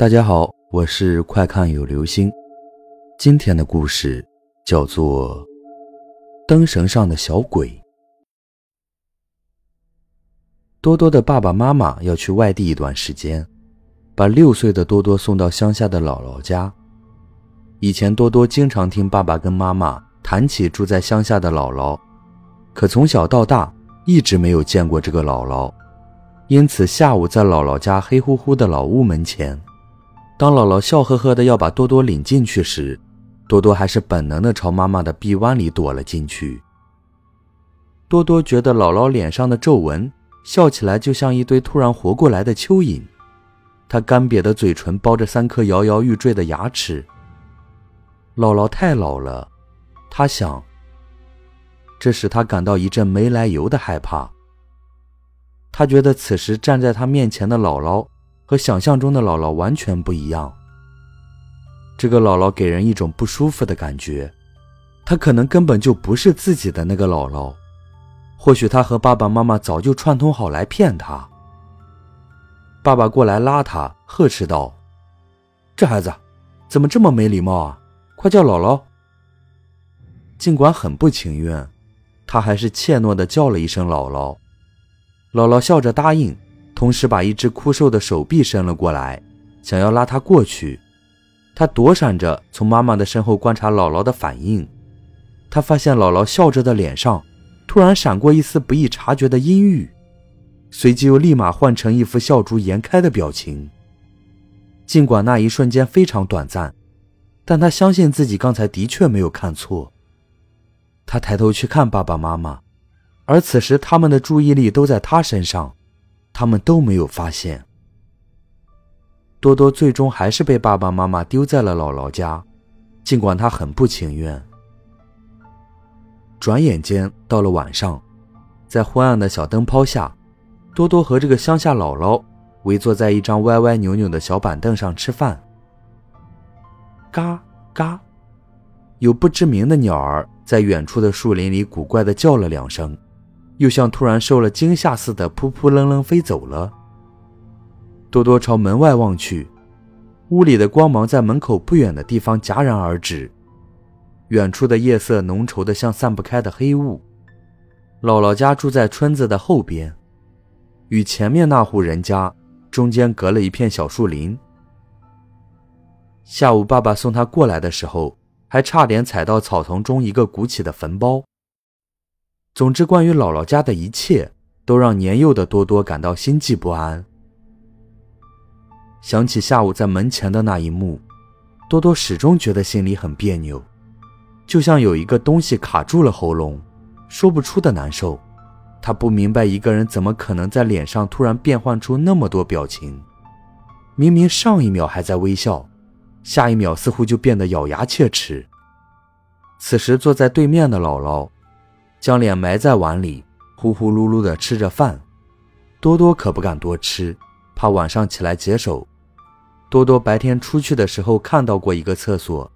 大家好，我是快看有流星。今天的故事叫做《灯绳上的小鬼》。多多的爸爸妈妈要去外地一段时间，把六岁的多多送到乡下的姥姥家。以前多多经常听爸爸跟妈妈谈起住在乡下的姥姥，可从小到大一直没有见过这个姥姥，因此下午在姥姥家黑乎乎的老屋门前。当姥姥笑呵呵的要把多多领进去时，多多还是本能的朝妈妈的臂弯里躲了进去。多多觉得姥姥脸上的皱纹，笑起来就像一堆突然活过来的蚯蚓，她干瘪的嘴唇包着三颗摇摇欲坠的牙齿。姥姥太老了，他想。这使他感到一阵没来由的害怕。他觉得此时站在他面前的姥姥。和想象中的姥姥完全不一样。这个姥姥给人一种不舒服的感觉，她可能根本就不是自己的那个姥姥，或许她和爸爸妈妈早就串通好来骗她。爸爸过来拉他，呵斥道：“这孩子怎么这么没礼貌啊？快叫姥姥！”尽管很不情愿，他还是怯懦地叫了一声“姥姥”。姥姥笑着答应。同时，把一只枯瘦的手臂伸了过来，想要拉他过去。他躲闪着，从妈妈的身后观察姥姥的反应。他发现姥姥笑着的脸上，突然闪过一丝不易察觉的阴郁，随即又立马换成一副笑逐颜开的表情。尽管那一瞬间非常短暂，但他相信自己刚才的确没有看错。他抬头去看爸爸妈妈，而此时他们的注意力都在他身上。他们都没有发现，多多最终还是被爸爸妈妈丢在了姥姥家，尽管他很不情愿。转眼间到了晚上，在昏暗的小灯泡下，多多和这个乡下姥姥围坐在一张歪歪扭扭的小板凳上吃饭。嘎嘎，有不知名的鸟儿在远处的树林里古怪的叫了两声。又像突然受了惊吓似的，扑扑棱棱飞走了。多多朝门外望去，屋里的光芒在门口不远的地方戛然而止，远处的夜色浓稠的像散不开的黑雾。姥姥家住在村子的后边，与前面那户人家中间隔了一片小树林。下午爸爸送他过来的时候，还差点踩到草丛中一个鼓起的坟包。总之，关于姥姥家的一切，都让年幼的多多感到心悸不安。想起下午在门前的那一幕，多多始终觉得心里很别扭，就像有一个东西卡住了喉咙，说不出的难受。他不明白一个人怎么可能在脸上突然变换出那么多表情，明明上一秒还在微笑，下一秒似乎就变得咬牙切齿。此时坐在对面的姥姥。将脸埋在碗里，呼呼噜噜地吃着饭。多多可不敢多吃，怕晚上起来解手。多多白天出去的时候看到过一个厕所，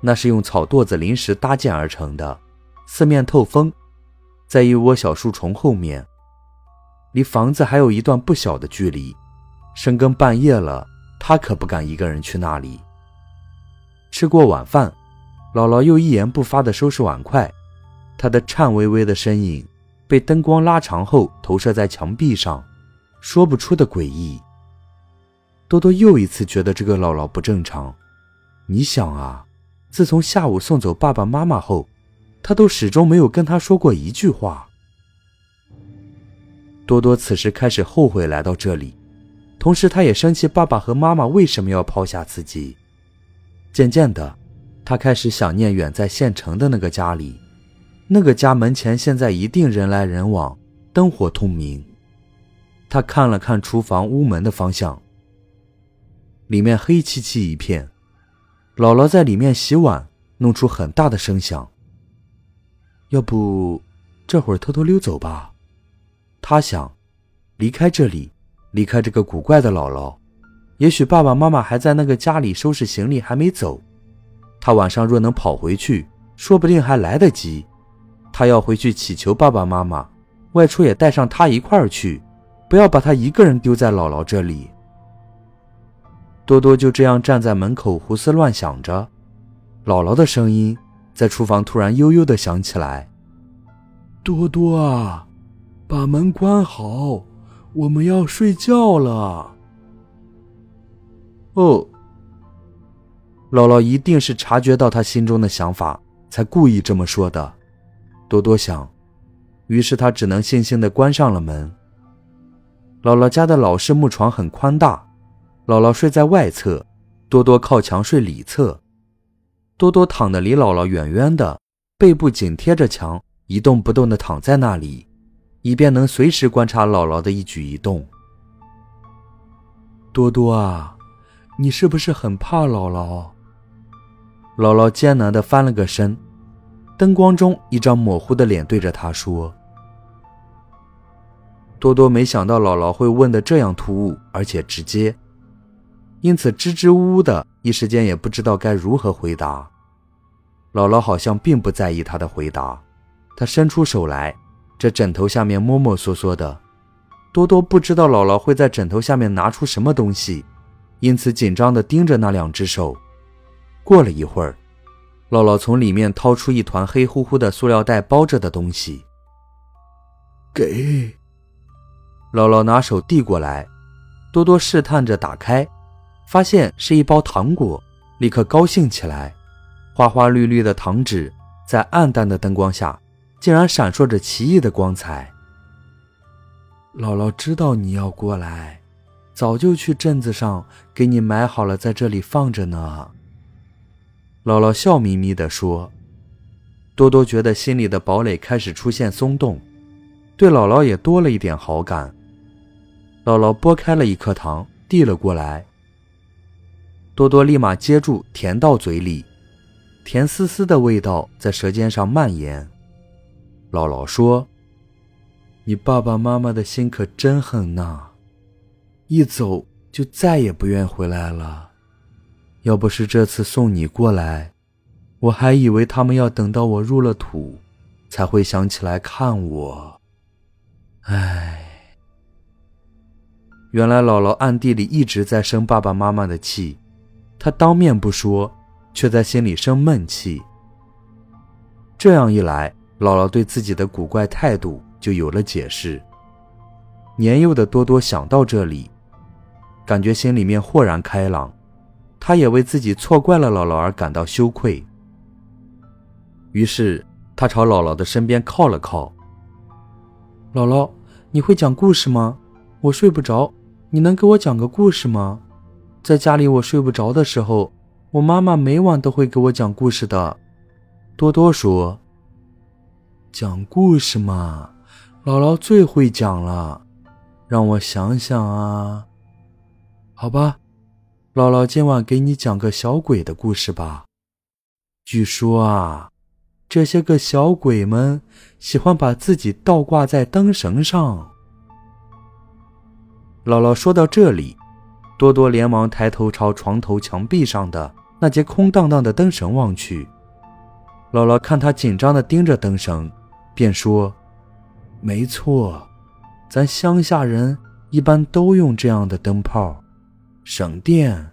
那是用草垛子临时搭建而成的，四面透风，在一窝小树丛后面，离房子还有一段不小的距离。深更半夜了，他可不敢一个人去那里。吃过晚饭，姥姥又一言不发地收拾碗筷。他的颤巍巍的身影被灯光拉长后投射在墙壁上，说不出的诡异。多多又一次觉得这个姥姥不正常。你想啊，自从下午送走爸爸妈妈后，他都始终没有跟他说过一句话。多多此时开始后悔来到这里，同时他也生气爸爸和妈妈为什么要抛下自己。渐渐的，他开始想念远在县城的那个家里。那个家门前现在一定人来人往，灯火通明。他看了看厨房屋门的方向，里面黑漆漆一片，姥姥在里面洗碗，弄出很大的声响。要不这会儿偷偷溜走吧？他想，离开这里，离开这个古怪的姥姥。也许爸爸妈妈还在那个家里收拾行李，还没走。他晚上若能跑回去，说不定还来得及。他要回去祈求爸爸妈妈，外出也带上他一块儿去，不要把他一个人丢在姥姥这里。多多就这样站在门口胡思乱想着。姥姥的声音在厨房突然悠悠的响起来：“多多啊，把门关好，我们要睡觉了。”哦，姥姥一定是察觉到他心中的想法，才故意这么说的。多多想，于是他只能悻悻的关上了门。姥姥家的老式木床很宽大，姥姥睡在外侧，多多靠墙睡里侧。多多躺得离姥姥远远的，背部紧贴着墙，一动不动地躺在那里，以便能随时观察姥姥的一举一动。多多啊，你是不是很怕姥姥？姥姥艰难地翻了个身，灯光中一张模糊的脸对着他说。多多没想到姥姥会问的这样突兀而且直接，因此支支吾吾的，一时间也不知道该如何回答。姥姥好像并不在意他的回答，她伸出手来，这枕头下面摸摸索索的。多多不知道姥姥会在枕头下面拿出什么东西，因此紧张的盯着那两只手。过了一会儿，姥姥从里面掏出一团黑乎乎的塑料袋包着的东西，给。姥姥拿手递过来，多多试探着打开，发现是一包糖果，立刻高兴起来。花花绿绿的糖纸在暗淡的灯光下，竟然闪烁着奇异的光彩。姥姥知道你要过来，早就去镇子上给你买好了，在这里放着呢。姥姥笑眯眯地说。多多觉得心里的堡垒开始出现松动，对姥姥也多了一点好感。姥姥剥开了一颗糖，递了过来。多多立马接住，填到嘴里，甜丝丝的味道在舌尖上蔓延。姥姥说：“你爸爸妈妈的心可真狠呐，一走就再也不愿回来了。要不是这次送你过来，我还以为他们要等到我入了土，才会想起来看我。唉。”原来姥姥暗地里一直在生爸爸妈妈的气，她当面不说，却在心里生闷气。这样一来，姥姥对自己的古怪态度就有了解释。年幼的多多想到这里，感觉心里面豁然开朗，他也为自己错怪了姥姥而感到羞愧。于是，他朝姥姥的身边靠了靠。姥姥，你会讲故事吗？我睡不着。你能给我讲个故事吗？在家里我睡不着的时候，我妈妈每晚都会给我讲故事的。多多说：“讲故事嘛，姥姥最会讲了。让我想想啊，好吧，姥姥今晚给你讲个小鬼的故事吧。据说啊，这些个小鬼们喜欢把自己倒挂在灯绳上。”姥姥说到这里，多多连忙抬头朝床头墙壁上的那节空荡荡的灯绳望去。姥姥看他紧张地盯着灯绳，便说：“没错，咱乡下人一般都用这样的灯泡，省电。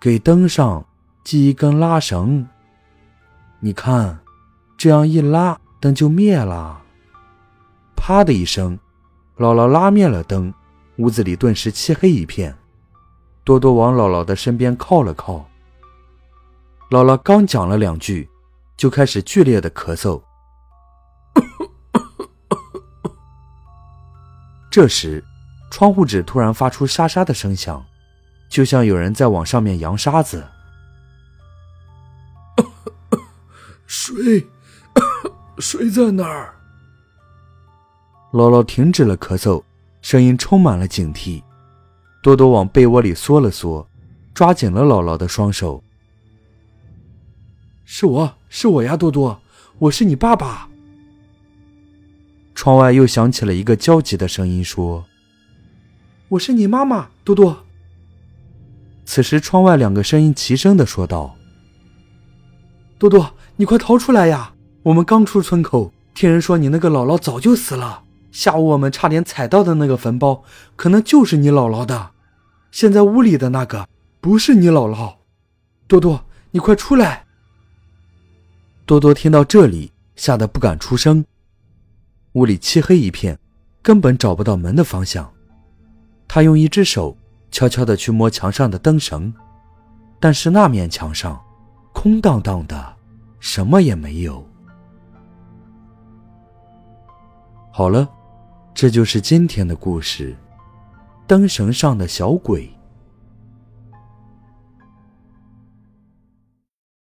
给灯上系一根拉绳，你看，这样一拉，灯就灭了。”啪的一声，姥姥拉灭了灯。屋子里顿时漆黑一片，多多往姥姥的身边靠了靠。姥姥刚讲了两句，就开始剧烈的咳嗽。这时，窗户纸突然发出沙沙的声响，就像有人在往上面扬沙子。水，水在哪儿？姥姥停止了咳嗽。声音充满了警惕，多多往被窝里缩了缩，抓紧了姥姥的双手。是我是我呀，多多，我是你爸爸。窗外又响起了一个焦急的声音说：“我是你妈妈，多多。”此时，窗外两个声音齐声的说道：“多多，你快逃出来呀！我们刚出村口，听人说你那个姥姥早就死了。”下午我们差点踩到的那个坟包，可能就是你姥姥的。现在屋里的那个，不是你姥姥，多多，你快出来！多多听到这里，吓得不敢出声。屋里漆黑一片，根本找不到门的方向。他用一只手悄悄的去摸墙上的灯绳，但是那面墙上空荡荡的，什么也没有。好了，这就是今天的故事，《灯绳上的小鬼》。